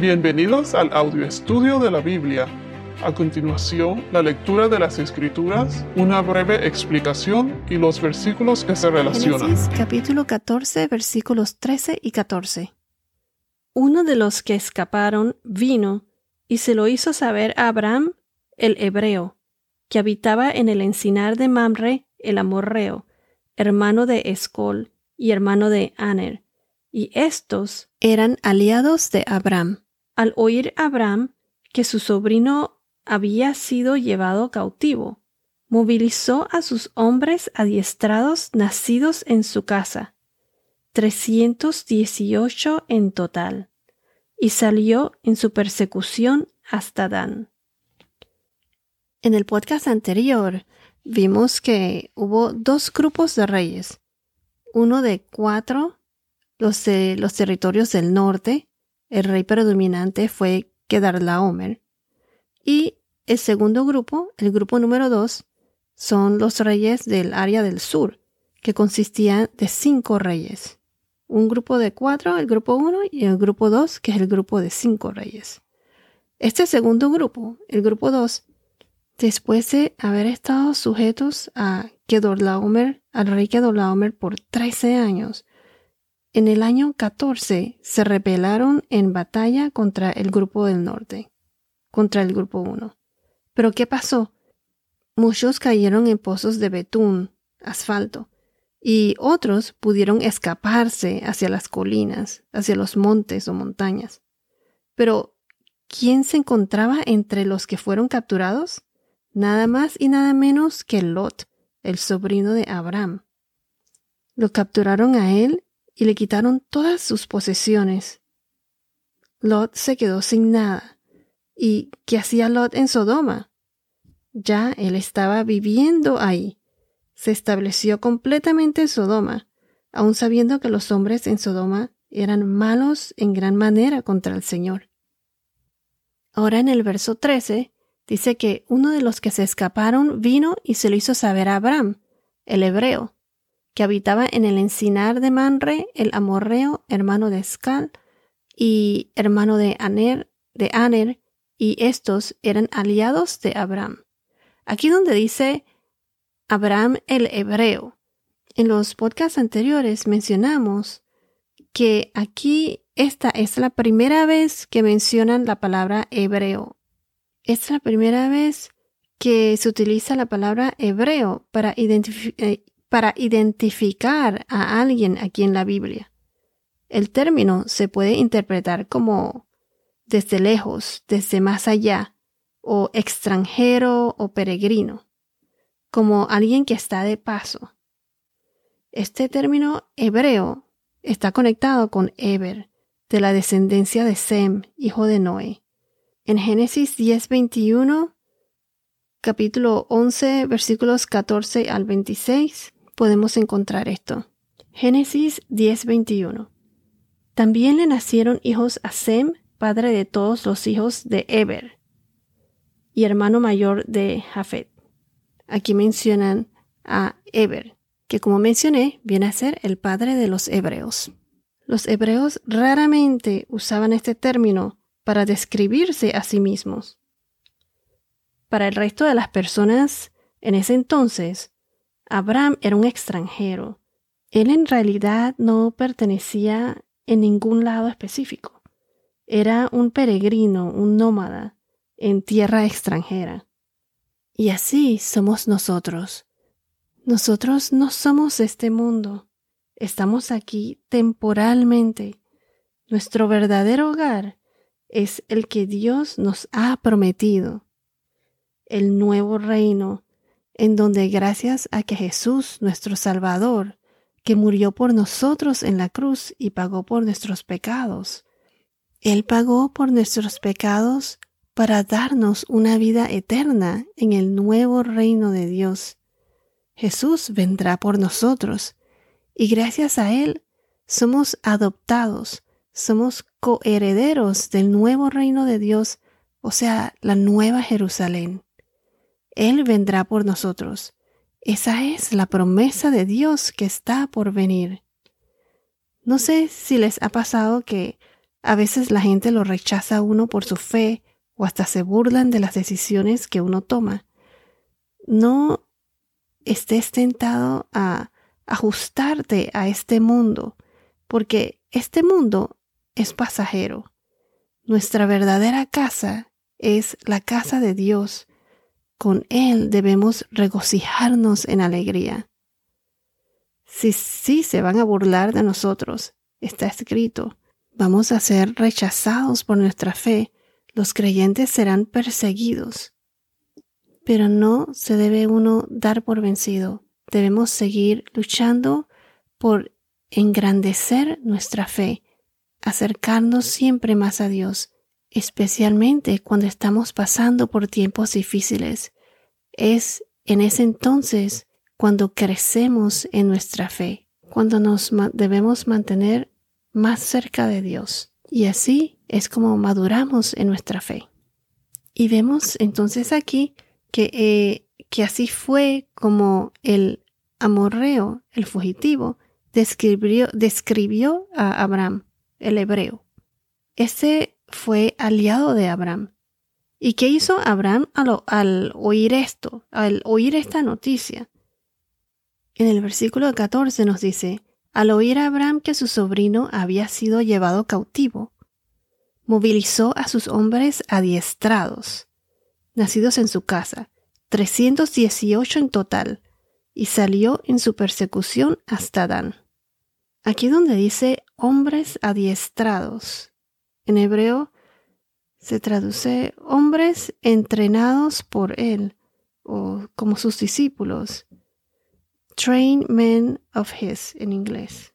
Bienvenidos al audio estudio de la Biblia. A continuación, la lectura de las Escrituras, una breve explicación y los versículos que se relacionan. Génesis capítulo 14 versículos 13 y 14. Uno de los que escaparon vino y se lo hizo saber a Abraham, el hebreo, que habitaba en el encinar de Mamre, el amorreo, hermano de Escol y hermano de Aner, y estos eran aliados de Abraham. Al oír Abraham que su sobrino había sido llevado cautivo, movilizó a sus hombres adiestrados nacidos en su casa, 318 en total, y salió en su persecución hasta Dan. En el podcast anterior vimos que hubo dos grupos de reyes, uno de cuatro, los de los territorios del norte, el rey predominante fue Kedarlaomer. Y el segundo grupo, el grupo número dos, son los reyes del área del sur, que consistían de cinco reyes. Un grupo de cuatro, el grupo uno, y el grupo dos, que es el grupo de cinco reyes. Este segundo grupo, el grupo dos, después de haber estado sujetos a Kedorlaomer, al rey Kedorlaomer por 13 años, en el año 14 se rebelaron en batalla contra el grupo del norte, contra el grupo 1. Pero ¿qué pasó? Muchos cayeron en pozos de betún, asfalto, y otros pudieron escaparse hacia las colinas, hacia los montes o montañas. Pero, ¿quién se encontraba entre los que fueron capturados? Nada más y nada menos que Lot, el sobrino de Abraham. Lo capturaron a él y le quitaron todas sus posesiones. Lot se quedó sin nada. ¿Y qué hacía Lot en Sodoma? Ya él estaba viviendo ahí. Se estableció completamente en Sodoma, aun sabiendo que los hombres en Sodoma eran malos en gran manera contra el Señor. Ahora en el verso 13 dice que uno de los que se escaparon vino y se lo hizo saber a Abraham, el hebreo, que habitaba en el encinar de Manre, el amorreo, hermano de Escal y hermano de Aner, de Aner, y estos eran aliados de Abraham. Aquí donde dice Abraham el hebreo. En los podcasts anteriores mencionamos que aquí esta es la primera vez que mencionan la palabra hebreo. Es la primera vez que se utiliza la palabra hebreo para identificar eh, para identificar a alguien aquí en la Biblia. El término se puede interpretar como desde lejos, desde más allá, o extranjero o peregrino, como alguien que está de paso. Este término hebreo está conectado con Eber, de la descendencia de Sem, hijo de Noé. En Génesis 10:21, capítulo 11, versículos 14 al 26, podemos encontrar esto. Génesis 10:21. También le nacieron hijos a Sem, padre de todos los hijos de Eber, y hermano mayor de Jafet. Aquí mencionan a Eber, que como mencioné, viene a ser el padre de los hebreos. Los hebreos raramente usaban este término para describirse a sí mismos. Para el resto de las personas en ese entonces, Abraham era un extranjero. Él en realidad no pertenecía en ningún lado específico. Era un peregrino, un nómada, en tierra extranjera. Y así somos nosotros. Nosotros no somos este mundo. Estamos aquí temporalmente. Nuestro verdadero hogar es el que Dios nos ha prometido. El nuevo reino en donde gracias a que Jesús, nuestro Salvador, que murió por nosotros en la cruz y pagó por nuestros pecados, Él pagó por nuestros pecados para darnos una vida eterna en el nuevo reino de Dios. Jesús vendrá por nosotros y gracias a Él somos adoptados, somos coherederos del nuevo reino de Dios, o sea, la nueva Jerusalén. Él vendrá por nosotros. Esa es la promesa de Dios que está por venir. No sé si les ha pasado que A veces la gente lo rechaza a uno por su fe o hasta se burlan de las decisiones que uno toma. No estés tentado a ajustarte a este mundo, porque este mundo es pasajero. Nuestra verdadera casa es la casa de Dios. Con Él debemos regocijarnos en alegría. Si sí se van a burlar de nosotros, está escrito, vamos a ser rechazados por nuestra fe, los creyentes serán perseguidos. Pero no se debe uno dar por vencido, debemos seguir luchando por engrandecer nuestra fe, acercarnos siempre más a Dios, especialmente cuando estamos pasando por tiempos difíciles. Es en ese entonces cuando crecemos en nuestra fe, cuando nos debemos mantener más cerca de Dios. Y así es como maduramos en nuestra fe. Y vemos entonces aquí que, eh, que así fue como el amorreo, el fugitivo, describió, describió a Abraham, el hebreo. Ese fue aliado de Abraham. ¿Y qué hizo Abraham al, al oír esto, al oír esta noticia? En el versículo 14 nos dice, al oír a Abraham que su sobrino había sido llevado cautivo, movilizó a sus hombres adiestrados, nacidos en su casa, 318 en total, y salió en su persecución hasta Dan. Aquí donde dice hombres adiestrados, en hebreo se traduce hombres entrenados por él o como sus discípulos train men of his en inglés.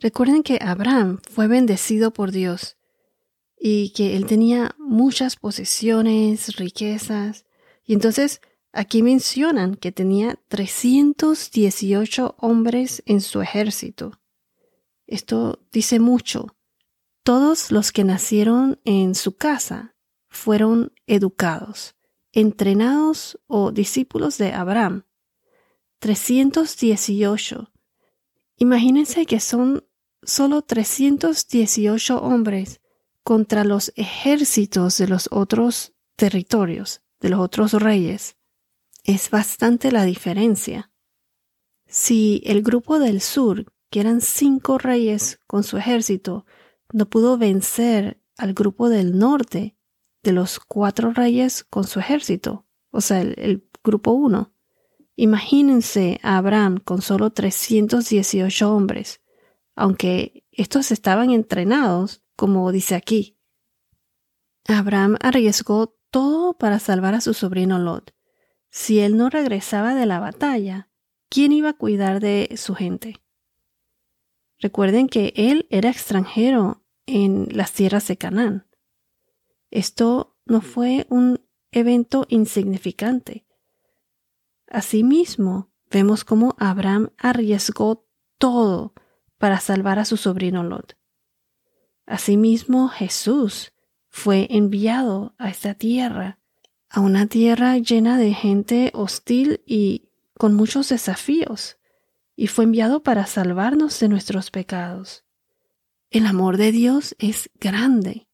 Recuerden que Abraham fue bendecido por Dios y que él tenía muchas posesiones, riquezas. Y entonces aquí mencionan que tenía 318 hombres en su ejército. Esto dice mucho. Todos los que nacieron en su casa fueron educados, entrenados o discípulos de Abraham 318. Imagínense que son solo 318 hombres contra los ejércitos de los otros territorios, de los otros reyes. Es bastante la diferencia. Si el grupo del sur, que eran cinco reyes con su ejército, no pudo vencer al grupo del norte, de los cuatro reyes con su ejército, o sea, el, grupo uno, Imagínense a Abraham con solo 318 hombres, aunque estos estaban entrenados, como dice aquí. Abraham arriesgó todo para salvar a su sobrino Lot. Si él no regresaba de la batalla, ¿quién iba a cuidar de su gente? Recuerden que él era extranjero en las tierras de Canaán. Esto no fue un evento insignificante. Asimismo, vemos cómo Abraham arriesgó todo para salvar a su sobrino Lot. Asimismo, Jesús fue enviado a esta tierra, a una tierra llena de gente hostil y con muchos desafíos, y fue enviado para salvarnos de nuestros pecados. El amor de Dios es grande.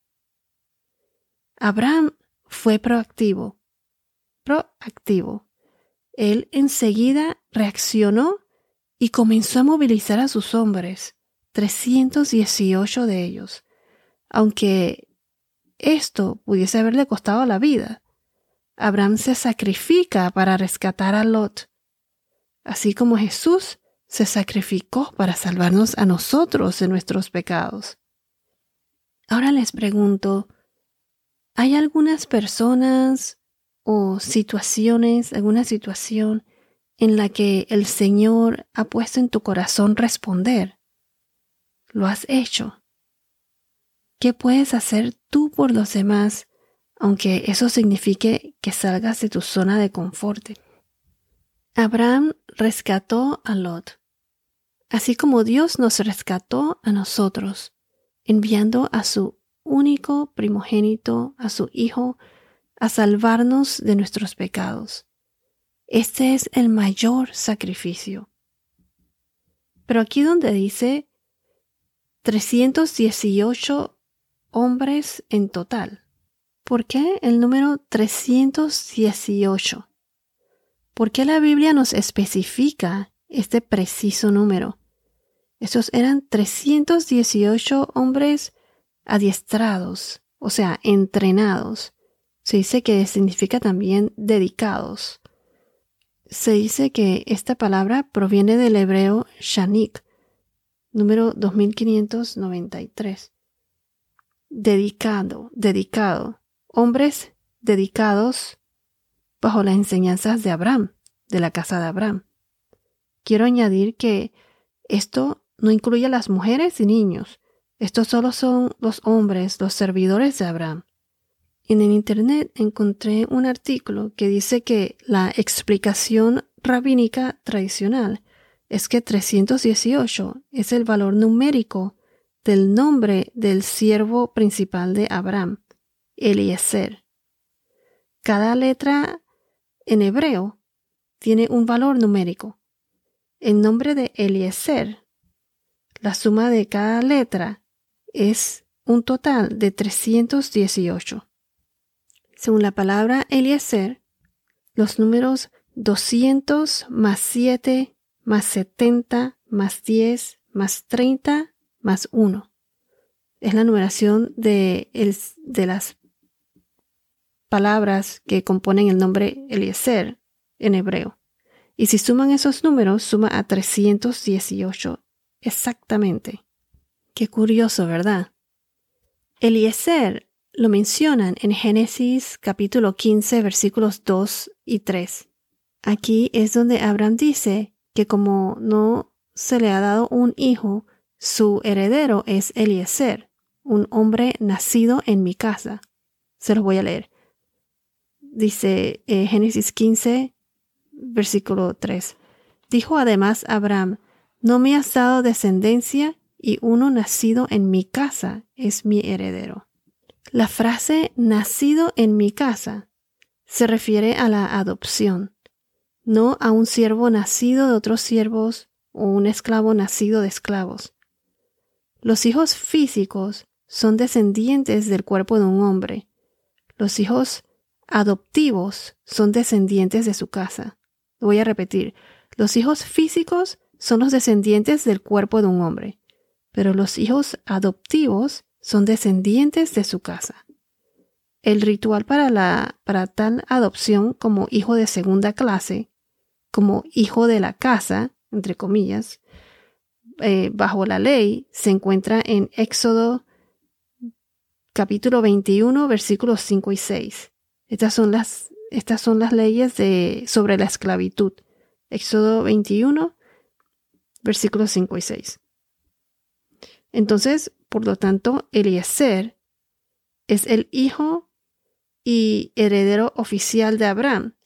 Abraham fue proactivo, proactivo él enseguida reaccionó y comenzó a movilizar a sus hombres, 318 de ellos, aunque esto pudiese haberle costado la vida. Abraham se sacrifica para rescatar a Lot, así como Jesús se sacrificó para salvarnos a nosotros de nuestros pecados. Ahora les pregunto, ¿hay algunas personas o situaciones, alguna situación en la que el Señor ha puesto en tu corazón responder. Lo has hecho. ¿Qué puedes hacer tú por los demás, aunque eso signifique que salgas de tu zona de confort? Abraham rescató a Lot, así como Dios nos rescató a nosotros, enviando a su único primogénito, a su Hijo, a salvarnos de nuestros pecados. Este es el mayor sacrificio. Pero aquí donde dice 318 hombres en total. ¿Por qué el número 318? ¿Por qué la Biblia nos especifica este preciso número? Esos eran 318 hombres adiestrados, o sea, entrenados. Se dice que significa también dedicados. Se dice que esta palabra proviene del hebreo shanik, número 2593. Dedicado, dedicado. Hombres dedicados bajo las enseñanzas de Abraham, de la casa de Abraham. Quiero añadir que esto no incluye a las mujeres y niños. Estos solo son los hombres, los servidores de Abraham. En el Internet encontré un artículo que dice que la explicación rabínica tradicional es que 318 es el valor numérico del nombre del siervo principal de Abraham, Eliezer. Cada letra en hebreo tiene un valor numérico. El nombre de Eliezer, la suma de cada letra es un total de 318. Según la palabra Eliezer, los números 200 más 7 más 70 más 10 más 30 más 1. Es la numeración de, de las palabras que componen el nombre Eliezer en hebreo. Y si suman esos números, suma a 318 exactamente. Qué curioso, ¿verdad? Eliezer lo mencionan en Génesis capítulo 15 versículos 2 y 3. Aquí es donde Abraham dice que como no se le ha dado un hijo, su heredero es Eliezer, un hombre nacido en mi casa. Se los voy a leer. Dice eh, Génesis 15, versículo 3. Dijo además Abraham, no me has dado descendencia y uno nacido en mi casa es mi heredero. La frase nacido en mi casa se refiere a la adopción no a un siervo nacido de otros siervos o un esclavo nacido de esclavos. Los hijos físicos son descendientes del cuerpo de un hombre. Los hijos adoptivos son descendientes de su casa. voy a repetir. Los hijos físicos son los descendientes del cuerpo de un hombre, pero los hijos adoptivos son descendientes de su casa. El ritual para, la, para tal adopción como hijo de segunda clase como hijo de la casa, entre comillas, eh, bajo la ley, se encuentra en Éxodo capítulo 21, versículos 5 y 6. Estas son las, estas son las leyes de, sobre la esclavitud. Éxodo 21, versículos 5 y 6. Entonces, por lo tanto, Eliezer es el hijo y heredero oficial de Abraham,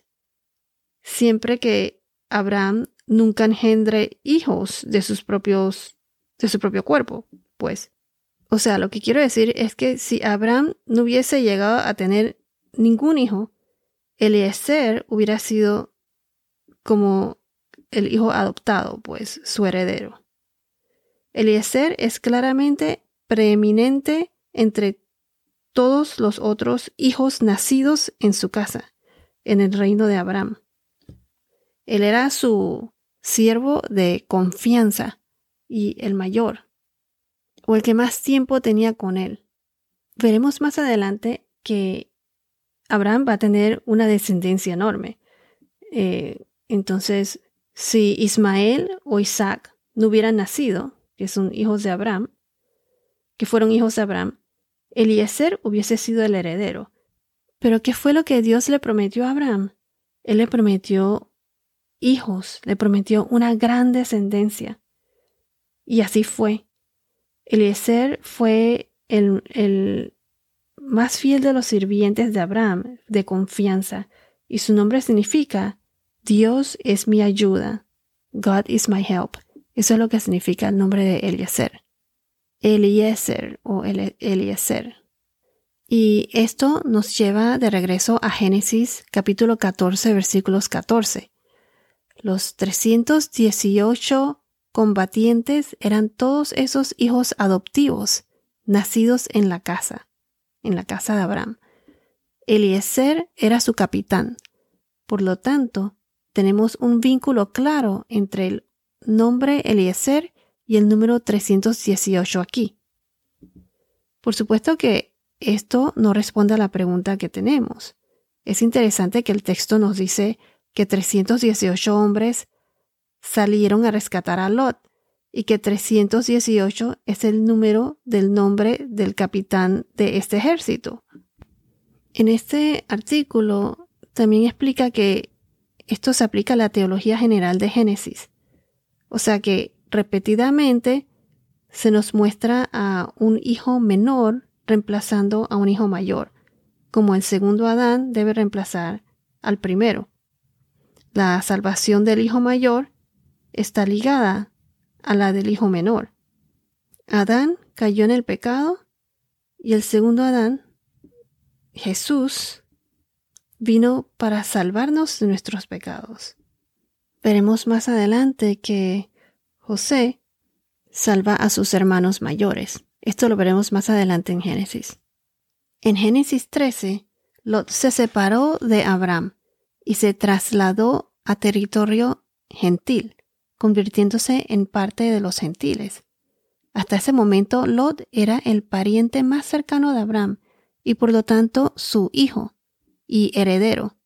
siempre que Abraham nunca engendre hijos de sus propios, de su propio cuerpo, pues. O sea, lo que quiero decir es que si Abraham no hubiese llegado a tener ningún hijo, Eliezer hubiera sido como el hijo adoptado, pues su heredero. Eliezer es claramente preeminente entre todos los otros hijos nacidos en su casa, en el reino de Abraham. Él era su siervo de confianza y el mayor, o el que más tiempo tenía con él. Veremos más adelante que Abraham va a tener una descendencia enorme. Eh, entonces, si Ismael o Isaac no hubieran nacido, que son hijos de Abraham, que fueron hijos de Abraham, Eliezer hubiese sido el heredero. Pero ¿qué fue lo que Dios le prometió a Abraham? Él le prometió hijos, le prometió una gran descendencia. Y así fue. Eliezer fue el, el más fiel de los sirvientes de Abraham, de confianza, y su nombre significa Dios es mi ayuda. God is my help. Eso es lo que significa el nombre de Eliezer. Eliezer o Eliezer. Y esto nos lleva de regreso a Génesis capítulo 14 versículos 14 los 318 combatientes eran todos esos hijos adoptivos nacidos en la casa, en la casa de Abraham. Eliezer era su capitán. Por lo tanto, tenemos un vínculo claro entre el nombre Eliezer y el número 318 aquí. Por supuesto que esto no responde a la pregunta que tenemos. Es interesante que el texto nos dice que 318 hombres salieron a rescatar a Lot y que 318 es el número del nombre del capitán de este ejército. En este artículo también explica que esto se aplica a la teología general de Génesis. O sea que repetidamente se nos muestra a un hijo menor reemplazando a un hijo mayor, como el segundo Adán debe reemplazar al primero. La salvación del hijo mayor está ligada a la del hijo menor. Adán cayó en el pecado y el segundo Adán, Jesús, vino para salvarnos de nuestros pecados. Veremos más adelante que José salva a sus hermanos mayores. Esto lo veremos más adelante en Génesis. En Génesis 13, Lot se separó de Abraham y se trasladó a territorio gentil convirtiéndose en parte de los gentiles. Hasta ese momento Lot era el pariente más cercano de Abraham y por lo tanto su hijo y heredero.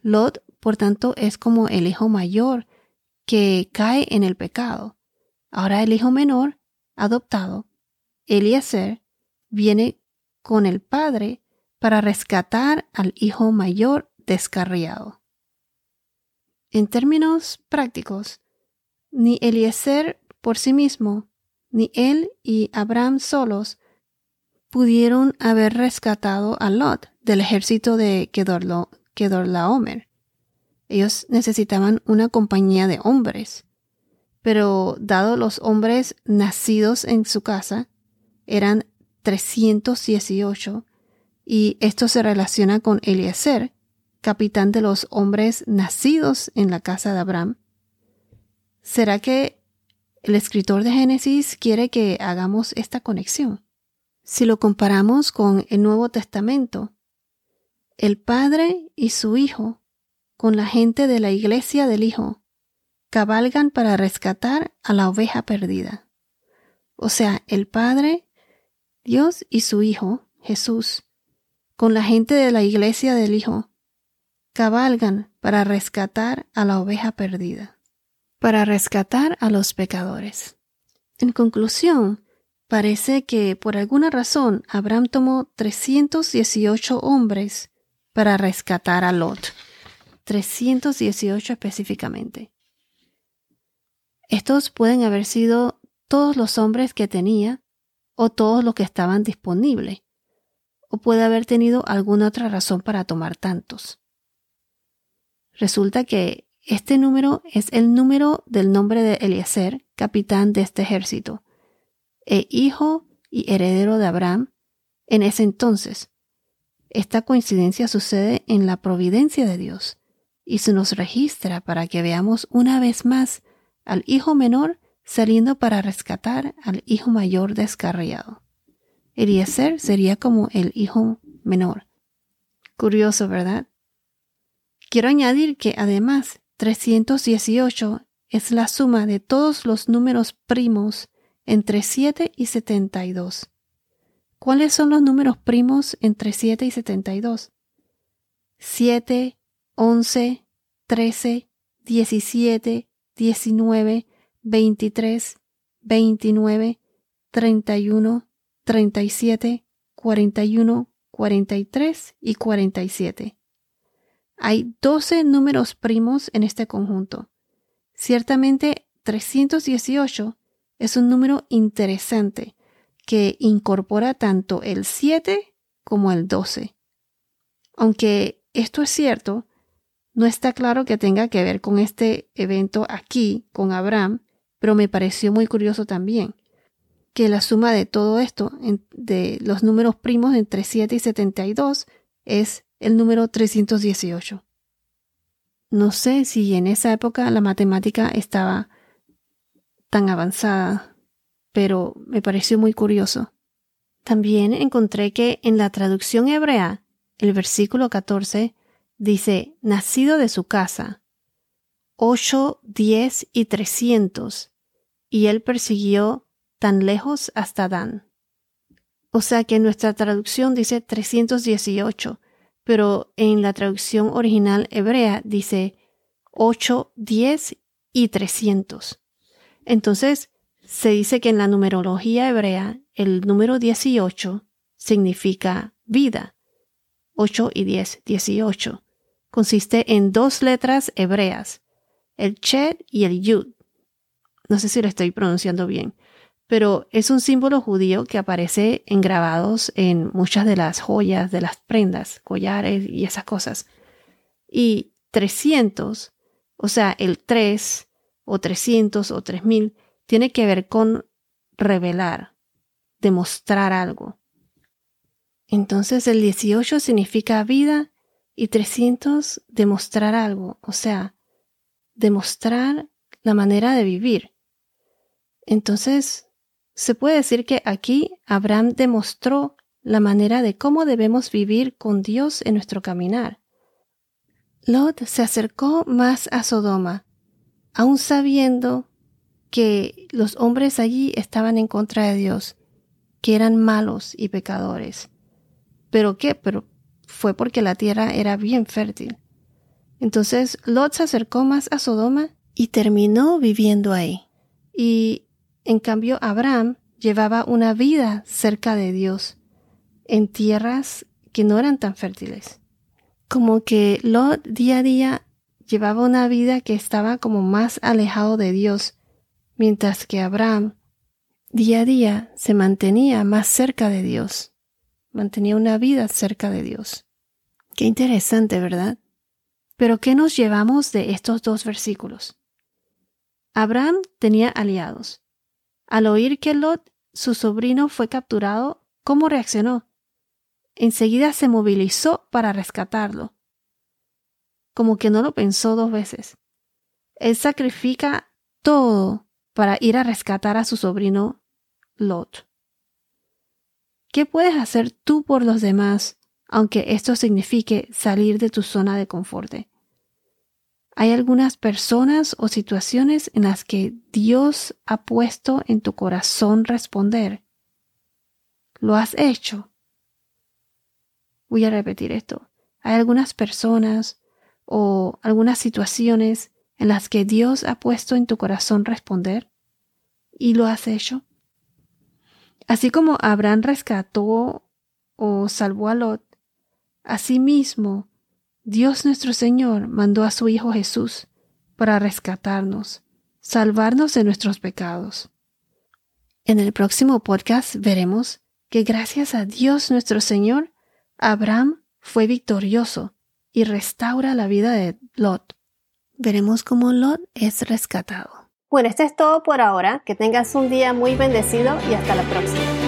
Lot, por tanto, es como el hijo mayor que cae en el pecado. Ahora el hijo menor, adoptado, Eliezer, viene con el padre para rescatar al hijo mayor descarriado. En términos prácticos, ni Eliezer por sí mismo, ni él y Abraham solos pudieron haber rescatado a Lot del ejército de Kedorlaomer. Ellos necesitaban una compañía de hombres, pero dado los hombres nacidos en su casa, eran 318, y esto se relaciona con Eliezer, capitán de los hombres nacidos en la casa de Abraham. ¿Será que el escritor de Génesis quiere que hagamos esta conexión? Si lo comparamos con el Nuevo Testamento, el Padre y su Hijo, con la gente de la iglesia del Hijo, cabalgan para rescatar a la oveja perdida. O sea, el Padre, Dios y su Hijo, Jesús, con la gente de la iglesia del Hijo, cabalgan para rescatar a la oveja perdida, para rescatar a los pecadores. En conclusión, parece que por alguna razón Abraham tomó 318 hombres para rescatar a Lot. 318 específicamente. Estos pueden haber sido todos los hombres que tenía o todos los que estaban disponibles, o puede haber tenido alguna otra razón para tomar tantos. Resulta que este número es el número del nombre de Eliezer, capitán de este ejército, e hijo y heredero de Abraham en ese entonces. Esta coincidencia sucede en la providencia de Dios y se nos registra para que veamos una vez más al hijo menor saliendo para rescatar al hijo mayor descarriado. Eliezer sería como el hijo menor. Curioso, ¿verdad? Quiero añadir que además 318 es la suma de todos los números primos entre 7 y 72. ¿Cuáles son los números primos entre 7 y 72? 7, 11, 13, 17, 19, 23, 29, 31, 37, 41, 43 y 47. Hay 12 números primos en este conjunto. Ciertamente 318 es un número interesante que incorpora tanto el 7 como el 12. Aunque esto es cierto, no está claro que tenga que ver con este evento aquí, con Abraham, pero me pareció muy curioso también que la suma de todo esto, de los números primos entre 7 y 72, es el número 318. No sé si en esa época la matemática estaba tan avanzada, pero me pareció muy curioso. También encontré que en la traducción hebrea, el versículo 14 dice, nacido de su casa, ocho, diez y trescientos, y él persiguió tan lejos hasta Dan. O sea que nuestra traducción dice 318, pero en la traducción original hebrea dice 8, 10 y 300. Entonces, se dice que en la numerología hebrea el número 18 significa vida. 8 y 10, 18. Consiste en dos letras hebreas, el Chet y el Yud. No sé si lo estoy pronunciando bien, pero es un símbolo judío que aparece en grabados en muchas de las joyas, de las prendas, collares y esas cosas. Y 300, o sea, el 3 o 300 o 3000, tiene que ver con revelar, demostrar algo. Entonces el 18 significa vida y 300 demostrar algo, o sea, demostrar la manera de vivir. Entonces, se puede decir que aquí Abraham demostró la manera de cómo debemos vivir con Dios en nuestro caminar. Lot se acercó más a Sodoma, aun sabiendo que los hombres allí estaban en contra de Dios, que eran malos y pecadores. ¿Pero qué? Pero fue porque la tierra era bien fértil. Entonces Lot se acercó más a Sodoma y terminó viviendo ahí. Y en cambio, Abraham llevaba una vida cerca de Dios, en tierras que no eran tan fértiles. Como que Lot día a día llevaba una vida que estaba como más alejado de Dios, mientras que Abraham día a día se mantenía más cerca de Dios, mantenía una vida cerca de Dios. Qué interesante, ¿verdad? Pero ¿qué nos llevamos de estos dos versículos? Abraham tenía aliados. Al oír que Lot, su sobrino, fue capturado, ¿cómo reaccionó? Enseguida se movilizó para rescatarlo. Como que no lo pensó dos veces. Él sacrifica todo para ir a rescatar a su sobrino Lot. ¿Qué puedes hacer tú por los demás, aunque esto signifique salir de tu zona de confort? Hay algunas personas o situaciones en las que Dios ha puesto en tu corazón responder. ¿Lo has hecho? Voy a repetir esto. Hay algunas personas o algunas situaciones en las que Dios ha puesto en tu corazón responder y lo has hecho. Así como Abraham rescató o salvó a Lot, asimismo Dios nuestro Señor mandó a su Hijo Jesús para rescatarnos, salvarnos de nuestros pecados. En el próximo podcast veremos que gracias a Dios nuestro Señor, Abraham fue victorioso y restaura la vida de Lot. Veremos cómo Lot es rescatado. Bueno, esto es todo por ahora. Que tengas un día muy bendecido y hasta la próxima.